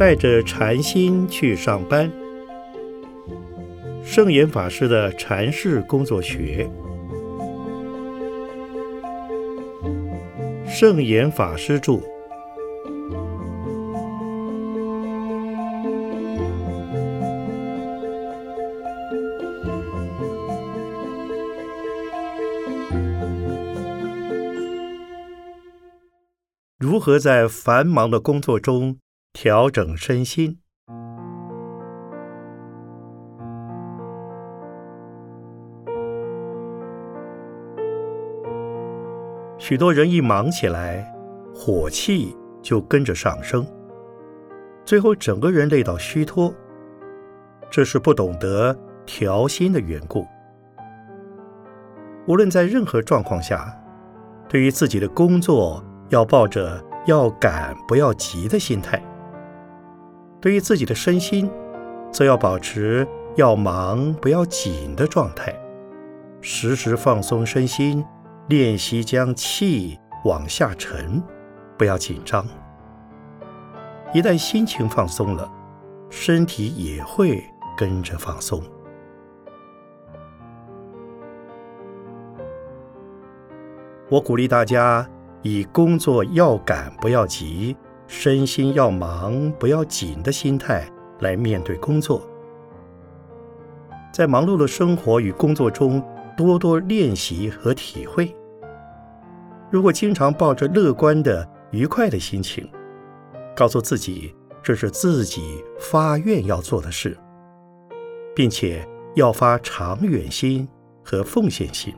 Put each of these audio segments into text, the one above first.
带着禅心去上班。圣严法师的禅室工作学，圣严法师著。如何在繁忙的工作中调整身心？许多人一忙起来，火气就跟着上升，最后整个人累到虚脱。这是不懂得调心的缘故。无论在任何状况下，对于自己的工作，要抱着要赶不要急的心态；对于自己的身心，则要保持要忙不要紧的状态，时时放松身心，练习将气往下沉，不要紧张。一旦心情放松了，身体也会跟着放松。我鼓励大家。以工作要赶不要急，身心要忙不要紧的心态来面对工作，在忙碌的生活与工作中多多练习和体会。如果经常抱着乐观的、愉快的心情，告诉自己这是自己发愿要做的事，并且要发长远心和奉献心。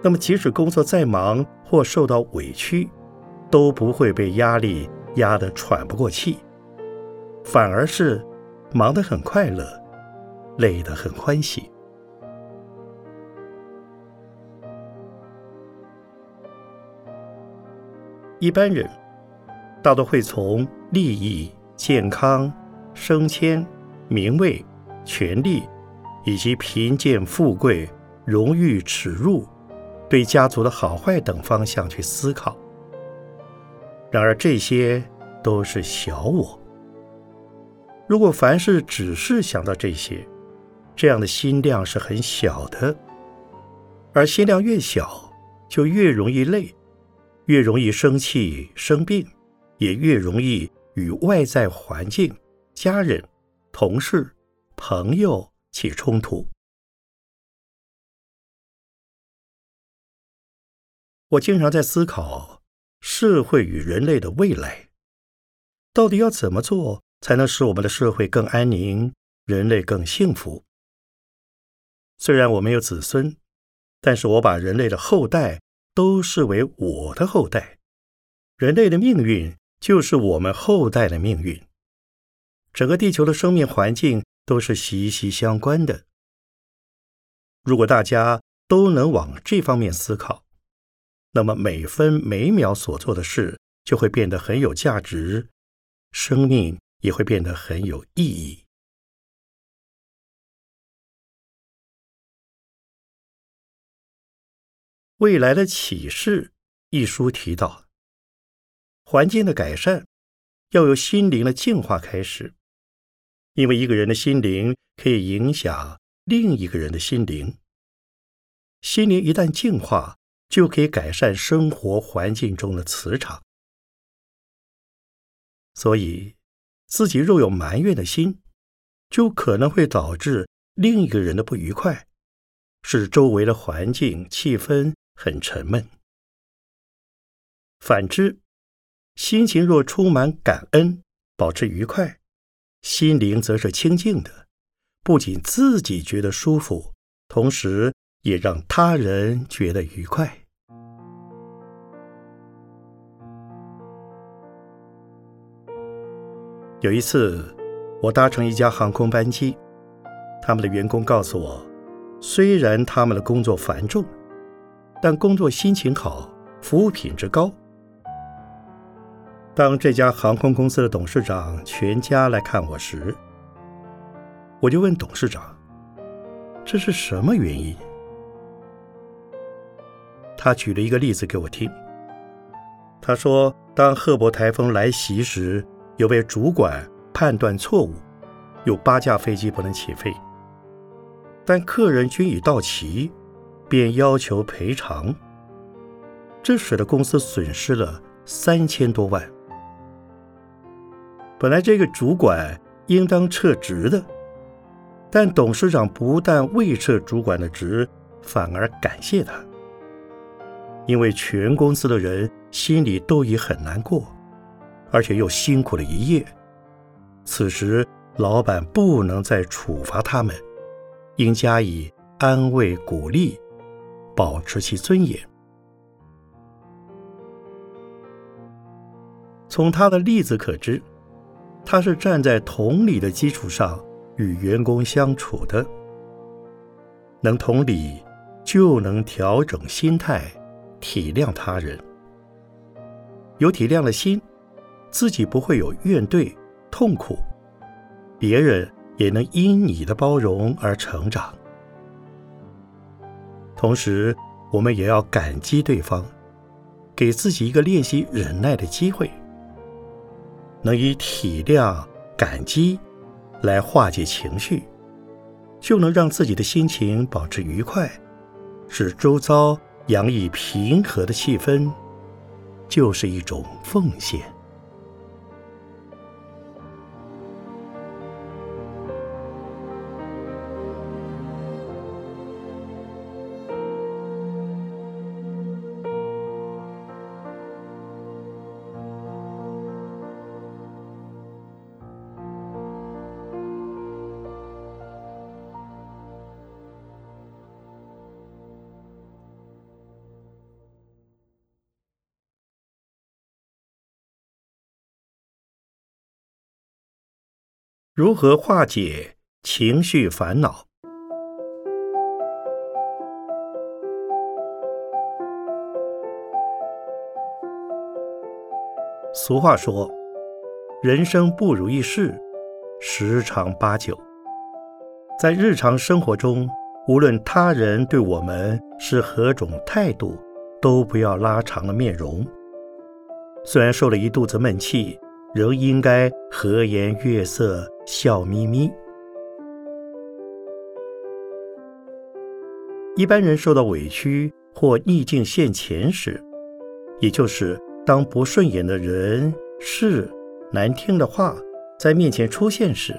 那么，即使工作再忙或受到委屈，都不会被压力压得喘不过气，反而是忙得很快乐，累得很欢喜。一般人大多会从利益、健康、升迁、名位、权力，以及贫贱、富贵、荣誉、耻辱。对家族的好坏等方向去思考，然而这些都是小我。如果凡事只是想到这些，这样的心量是很小的，而心量越小，就越容易累，越容易生气生病，也越容易与外在环境、家人、同事、朋友起冲突。我经常在思考社会与人类的未来，到底要怎么做才能使我们的社会更安宁，人类更幸福？虽然我没有子孙，但是我把人类的后代都视为我的后代，人类的命运就是我们后代的命运，整个地球的生命环境都是息息相关的。如果大家都能往这方面思考，那么每分每秒所做的事就会变得很有价值，生命也会变得很有意义。未来的启示一书提到，环境的改善要由心灵的净化开始，因为一个人的心灵可以影响另一个人的心灵，心灵一旦净化。就可以改善生活环境中的磁场。所以，自己若有埋怨的心，就可能会导致另一个人的不愉快，使周围的环境气氛很沉闷。反之，心情若充满感恩，保持愉快，心灵则是清净的，不仅自己觉得舒服，同时。也让他人觉得愉快。有一次，我搭乘一家航空班机，他们的员工告诉我，虽然他们的工作繁重，但工作心情好，服务品质高。当这家航空公司的董事长全家来看我时，我就问董事长：“这是什么原因？”他举了一个例子给我听。他说：“当赫伯台风来袭时，有位主管判断错误，有八架飞机不能起飞，但客人均已到齐，便要求赔偿，这使得公司损失了三千多万。本来这个主管应当撤职的，但董事长不但未撤主管的职，反而感谢他，因为全公司的人心里都已很难过。而且又辛苦了一夜，此时老板不能再处罚他们，应加以安慰鼓励，保持其尊严。从他的例子可知，他是站在同理的基础上与员工相处的，能同理，就能调整心态，体谅他人，有体谅的心。自己不会有怨怼、痛苦，别人也能因你的包容而成长。同时，我们也要感激对方，给自己一个练习忍耐的机会，能以体谅、感激来化解情绪，就能让自己的心情保持愉快，使周遭洋溢平和的气氛，就是一种奉献。如何化解情绪烦恼？俗话说：“人生不如意事十常八九。”在日常生活中，无论他人对我们是何种态度，都不要拉长了面容。虽然受了一肚子闷气。仍应该和颜悦色，笑眯眯。一般人受到委屈或逆境现前时，也就是当不顺眼的人、事、难听的话在面前出现时，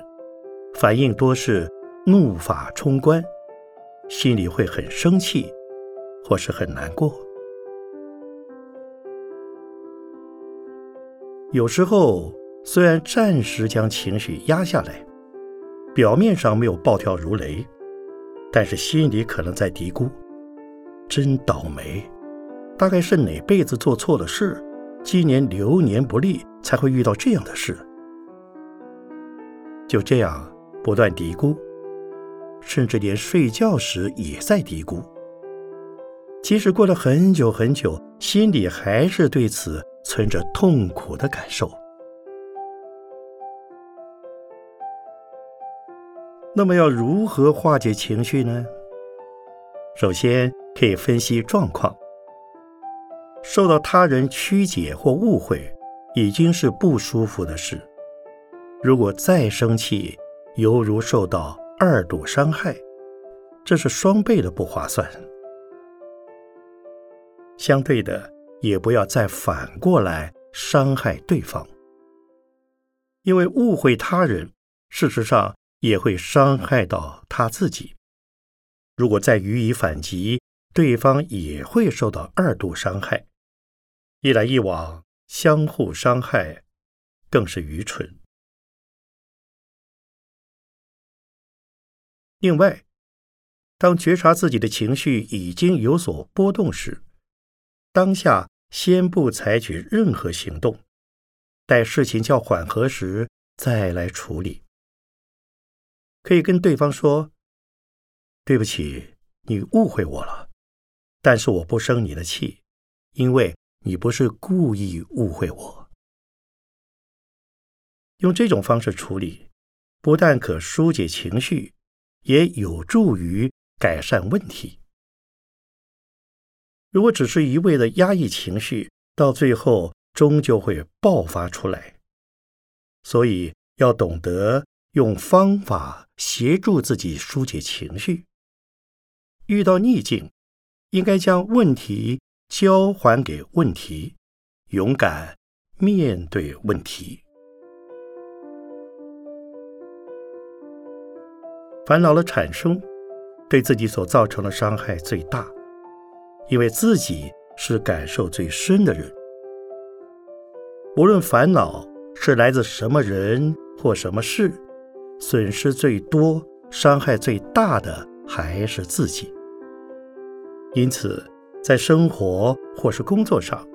反应多是怒发冲冠，心里会很生气，或是很难过。有时候，虽然暂时将情绪压下来，表面上没有暴跳如雷，但是心里可能在嘀咕：“真倒霉，大概是哪辈子做错了事，今年流年不利，才会遇到这样的事。”就这样不断嘀咕，甚至连睡觉时也在嘀咕。即使过了很久很久，心里还是对此。存着痛苦的感受，那么要如何化解情绪呢？首先可以分析状况。受到他人曲解或误会，已经是不舒服的事。如果再生气，犹如受到二度伤害，这是双倍的不划算。相对的。也不要再反过来伤害对方，因为误会他人，事实上也会伤害到他自己。如果再予以反击，对方也会受到二度伤害，一来一往，相互伤害，更是愚蠢。另外，当觉察自己的情绪已经有所波动时，当下先不采取任何行动，待事情较缓和时再来处理。可以跟对方说：“对不起，你误会我了，但是我不生你的气，因为你不是故意误会我。”用这种方式处理，不但可疏解情绪，也有助于改善问题。如果只是一味的压抑情绪，到最后终究会爆发出来。所以要懂得用方法协助自己疏解情绪。遇到逆境，应该将问题交还给问题，勇敢面对问题。烦恼的产生，对自己所造成的伤害最大，因为自己是感受最深的人。无论烦恼是来自什么人或什么事，损失最多、伤害最大的还是自己。因此，在生活或是工作上，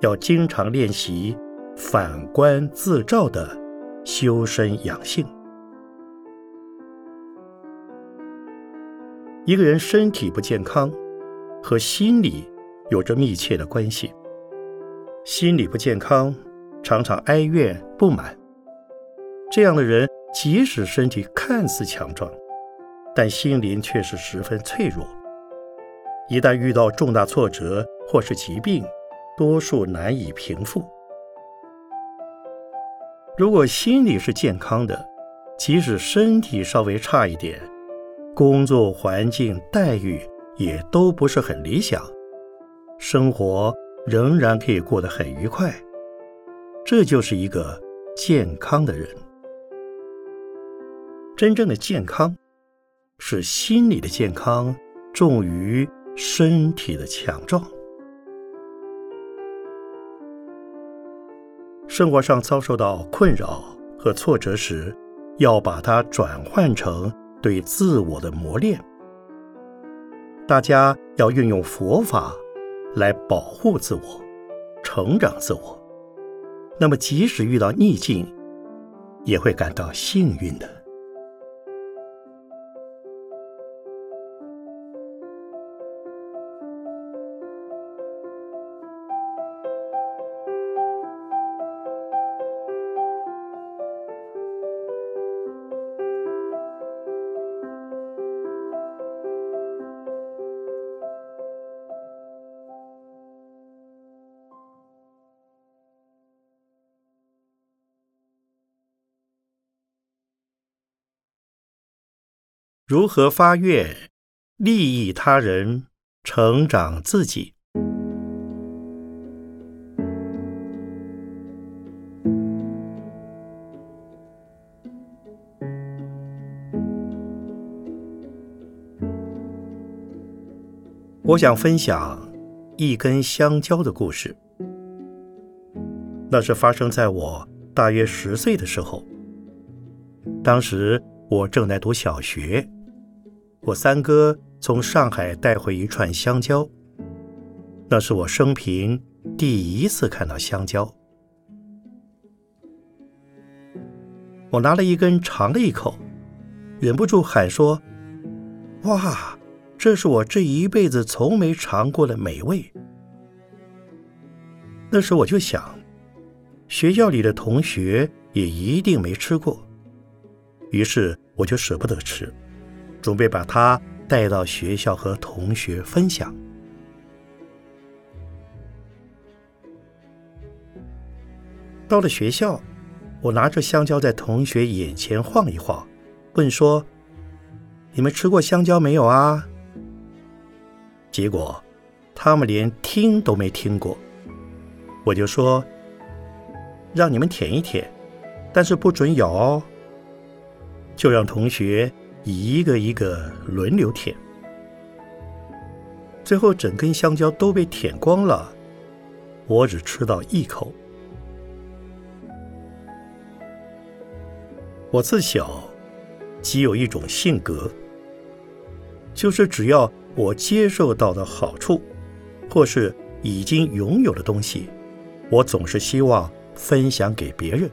要经常练习反观自照的修身养性。一个人身体不健康，和心理有着密切的关系。心理不健康，常常哀怨不满，这样的人即使身体看似强壮，但心灵却是十分脆弱。一旦遇到重大挫折或是疾病，多数难以平复。如果心理是健康的，即使身体稍微差一点，工作环境待遇也都不是很理想，生活仍然可以过得很愉快。这就是一个健康的人。真正的健康，是心理的健康重于身体的强壮。生活上遭受到困扰和挫折时，要把它转换成。对自我的磨练，大家要运用佛法来保护自我、成长自我。那么，即使遇到逆境，也会感到幸运的。如何发愿利益他人、成长自己？我想分享一根香蕉的故事。那是发生在我大约十岁的时候，当时我正在读小学。我三哥从上海带回一串香蕉，那是我生平第一次看到香蕉。我拿了一根尝了一口，忍不住喊说：“哇，这是我这一辈子从没尝过的美味！”那时我就想，学校里的同学也一定没吃过，于是我就舍不得吃。准备把它带到学校和同学分享。到了学校，我拿着香蕉在同学眼前晃一晃，问说：“你们吃过香蕉没有啊？”结果他们连听都没听过。我就说：“让你们舔一舔，但是不准咬哦。”就让同学。一个一个轮流舔，最后整根香蕉都被舔光了，我只吃到一口。我自小即有一种性格，就是只要我接受到的好处，或是已经拥有的东西，我总是希望分享给别人，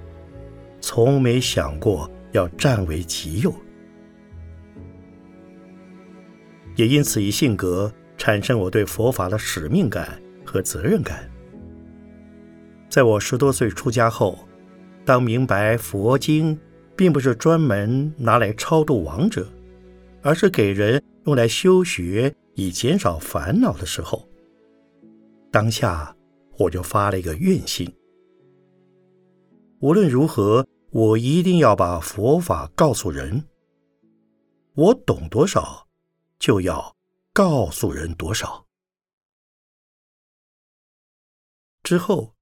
从没想过要占为己有。也因此，以性格产生我对佛法的使命感和责任感。在我十多岁出家后，当明白佛经并不是专门拿来超度亡者，而是给人用来修学以减少烦恼的时候，当下我就发了一个愿心：无论如何，我一定要把佛法告诉人。我懂多少，就要告诉人多少。之后，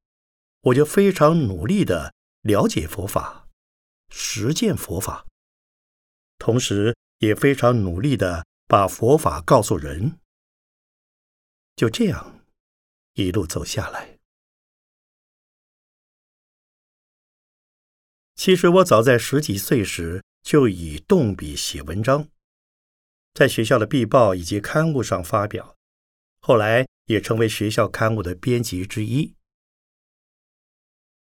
我就非常努力的了解佛法，实践佛法，同时也非常努力的把佛法告诉人。就这样，一路走下来。其实我早在十几岁时就以动笔写文章，在学校的壁报以及刊物上发表，后来也成为学校刊物的编辑之一。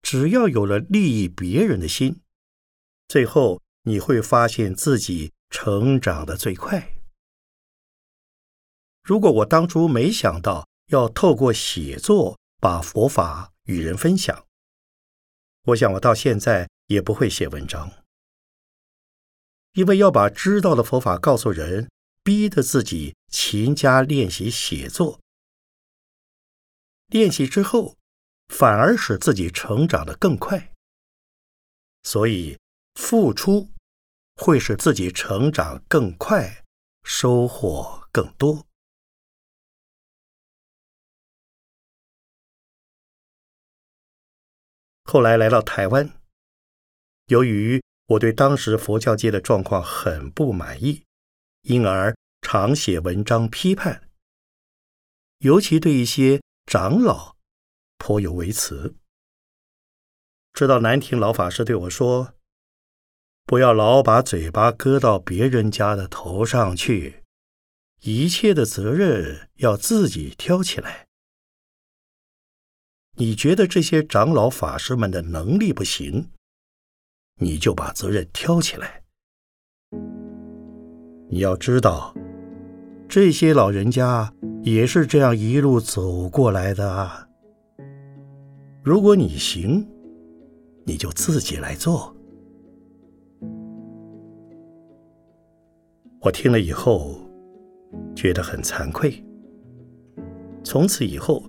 只要有了利益别人的心，最后你会发现自己成长的最快。如果我当初没想到要透过写作把佛法与人分享，我想我到现在也不会写文章，因为要把知道的佛法告诉人，逼得自己勤加练习写作。练习之后，反而使自己成长得更快，所以付出会使自己成长更快，收获更多。后来来到台湾，由于我对当时佛教界的状况很不满意，因而常写文章批判，尤其对一些长老颇有微词。直到南亭老法师对我说：“不要老把嘴巴搁到别人家的头上去，一切的责任要自己挑起来。”你觉得这些长老法师们的能力不行，你就把责任挑起来。你要知道，这些老人家也是这样一路走过来的。如果你行，你就自己来做。我听了以后，觉得很惭愧。从此以后。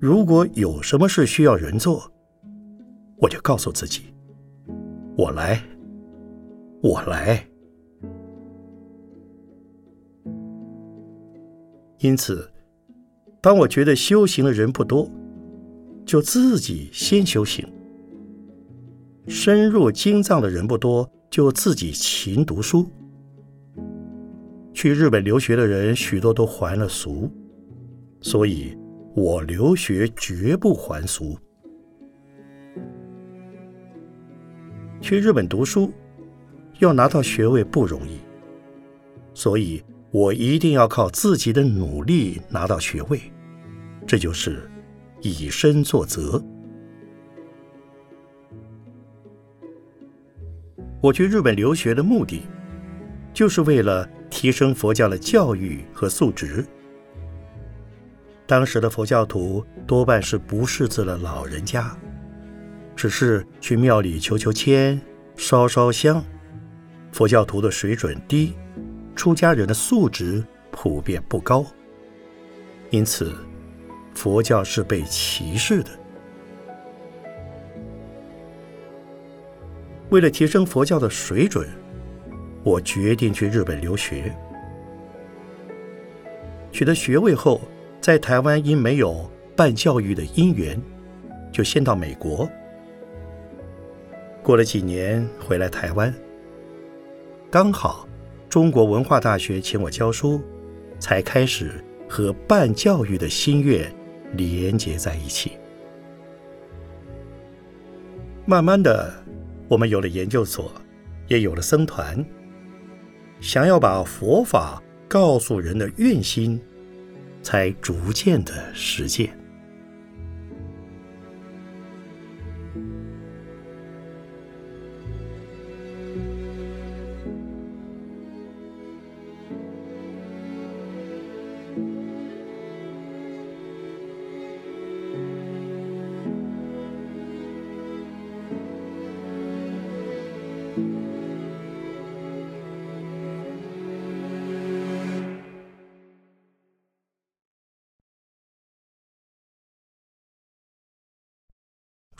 如果有什么事需要人做，我就告诉自己：“我来，我来。”因此，当我觉得修行的人不多，就自己先修行；深入经藏的人不多，就自己勤读书。去日本留学的人许多都还了俗，所以。我留学绝不还俗。去日本读书，要拿到学位不容易，所以我一定要靠自己的努力拿到学位，这就是以身作则。我去日本留学的目的，就是为了提升佛教的教育和素质。当时的佛教徒多半是不识字的老人家，只是去庙里求求签、烧烧香。佛教徒的水准低，出家人的素质普遍不高，因此佛教是被歧视的。为了提升佛教的水准，我决定去日本留学。取得学位后。在台湾因没有办教育的因缘，就先到美国。过了几年回来台湾，刚好中国文化大学请我教书，才开始和办教育的心愿连结在一起。慢慢的，我们有了研究所，也有了僧团，想要把佛法告诉人的愿心。才逐渐的实践。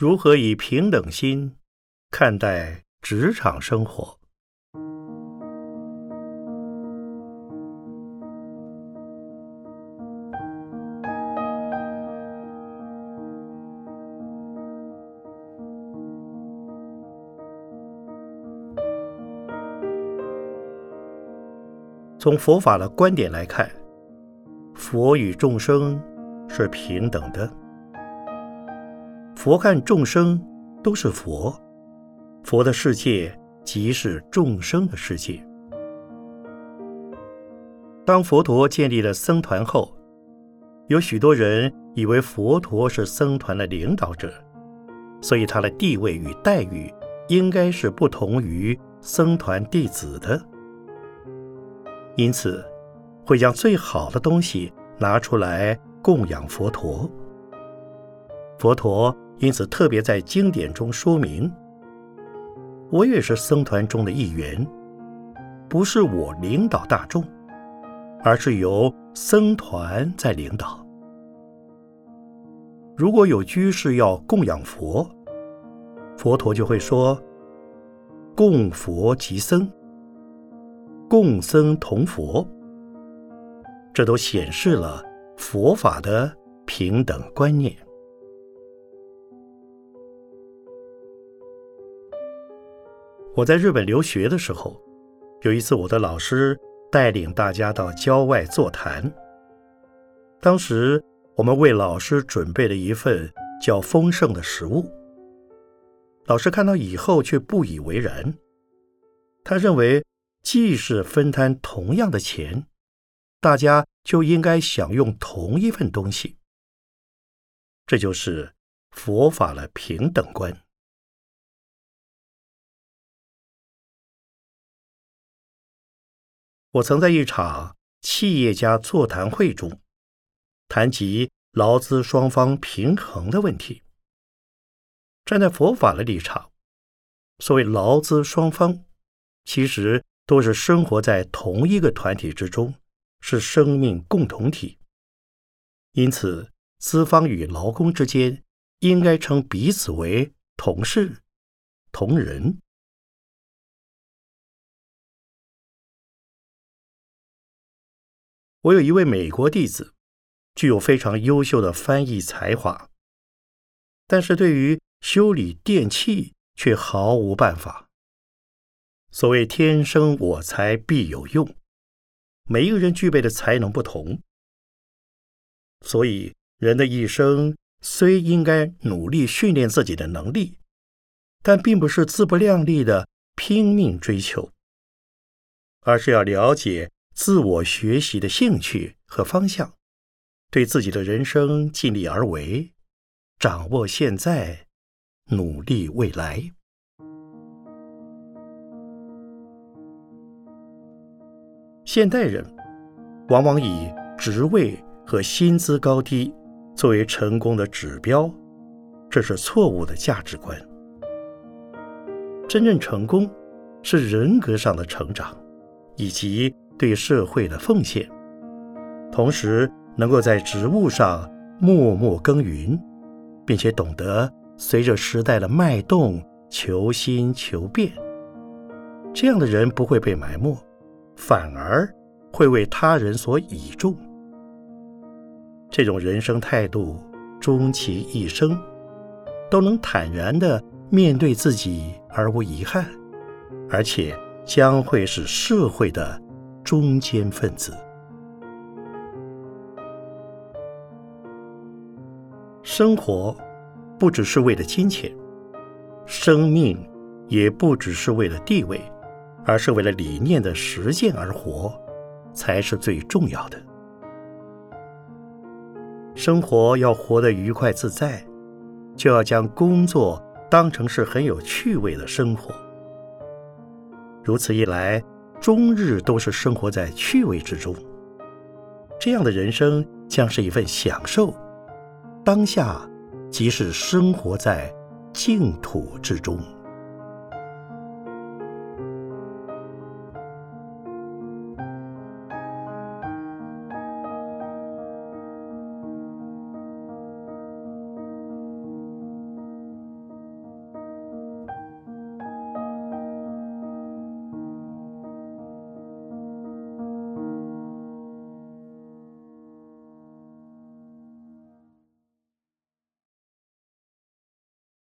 如何以平等心看待职场生活？从佛法的观点来看，佛与众生是平等的。佛看众生都是佛，佛的世界即是众生的世界。当佛陀建立了僧团后，有许多人以为佛陀是僧团的领导者，所以他的地位与待遇应该是不同于僧团弟子的。因此，会将最好的东西拿出来供养佛陀。佛陀因此特别在经典中说明：“我也是僧团中的一员，不是我领导大众，而是由僧团在领导。如果有居士要供养佛，佛陀就会说：‘供佛即僧。’”共僧同佛，这都显示了佛法的平等观念。我在日本留学的时候，有一次我的老师带领大家到郊外座谈。当时我们为老师准备了一份较丰盛的食物，老师看到以后却不以为然，他认为。既是分摊同样的钱，大家就应该享用同一份东西。这就是佛法的平等观。我曾在一场企业家座谈会中谈及劳资双方平衡的问题。站在佛法的立场，所谓劳资双方，其实。都是生活在同一个团体之中，是生命共同体。因此，资方与劳工之间应该称彼此为同事、同仁。我有一位美国弟子，具有非常优秀的翻译才华，但是对于修理电器却毫无办法。所谓“天生我材必有用”，每一个人具备的才能不同，所以人的一生虽应该努力训练自己的能力，但并不是自不量力的拼命追求，而是要了解自我学习的兴趣和方向，对自己的人生尽力而为，掌握现在，努力未来。现代人往往以职位和薪资高低作为成功的指标，这是错误的价值观。真正成功是人格上的成长，以及对社会的奉献，同时能够在职务上默默耕耘，并且懂得随着时代的脉动求新求变。这样的人不会被埋没。反而会为他人所倚重，这种人生态度，终其一生都能坦然地面对自己而无遗憾，而且将会是社会的中坚分子。生活不只是为了金钱，生命也不只是为了地位。而是为了理念的实践而活，才是最重要的。生活要活得愉快自在，就要将工作当成是很有趣味的生活。如此一来，终日都是生活在趣味之中，这样的人生将是一份享受。当下即是生活在净土之中。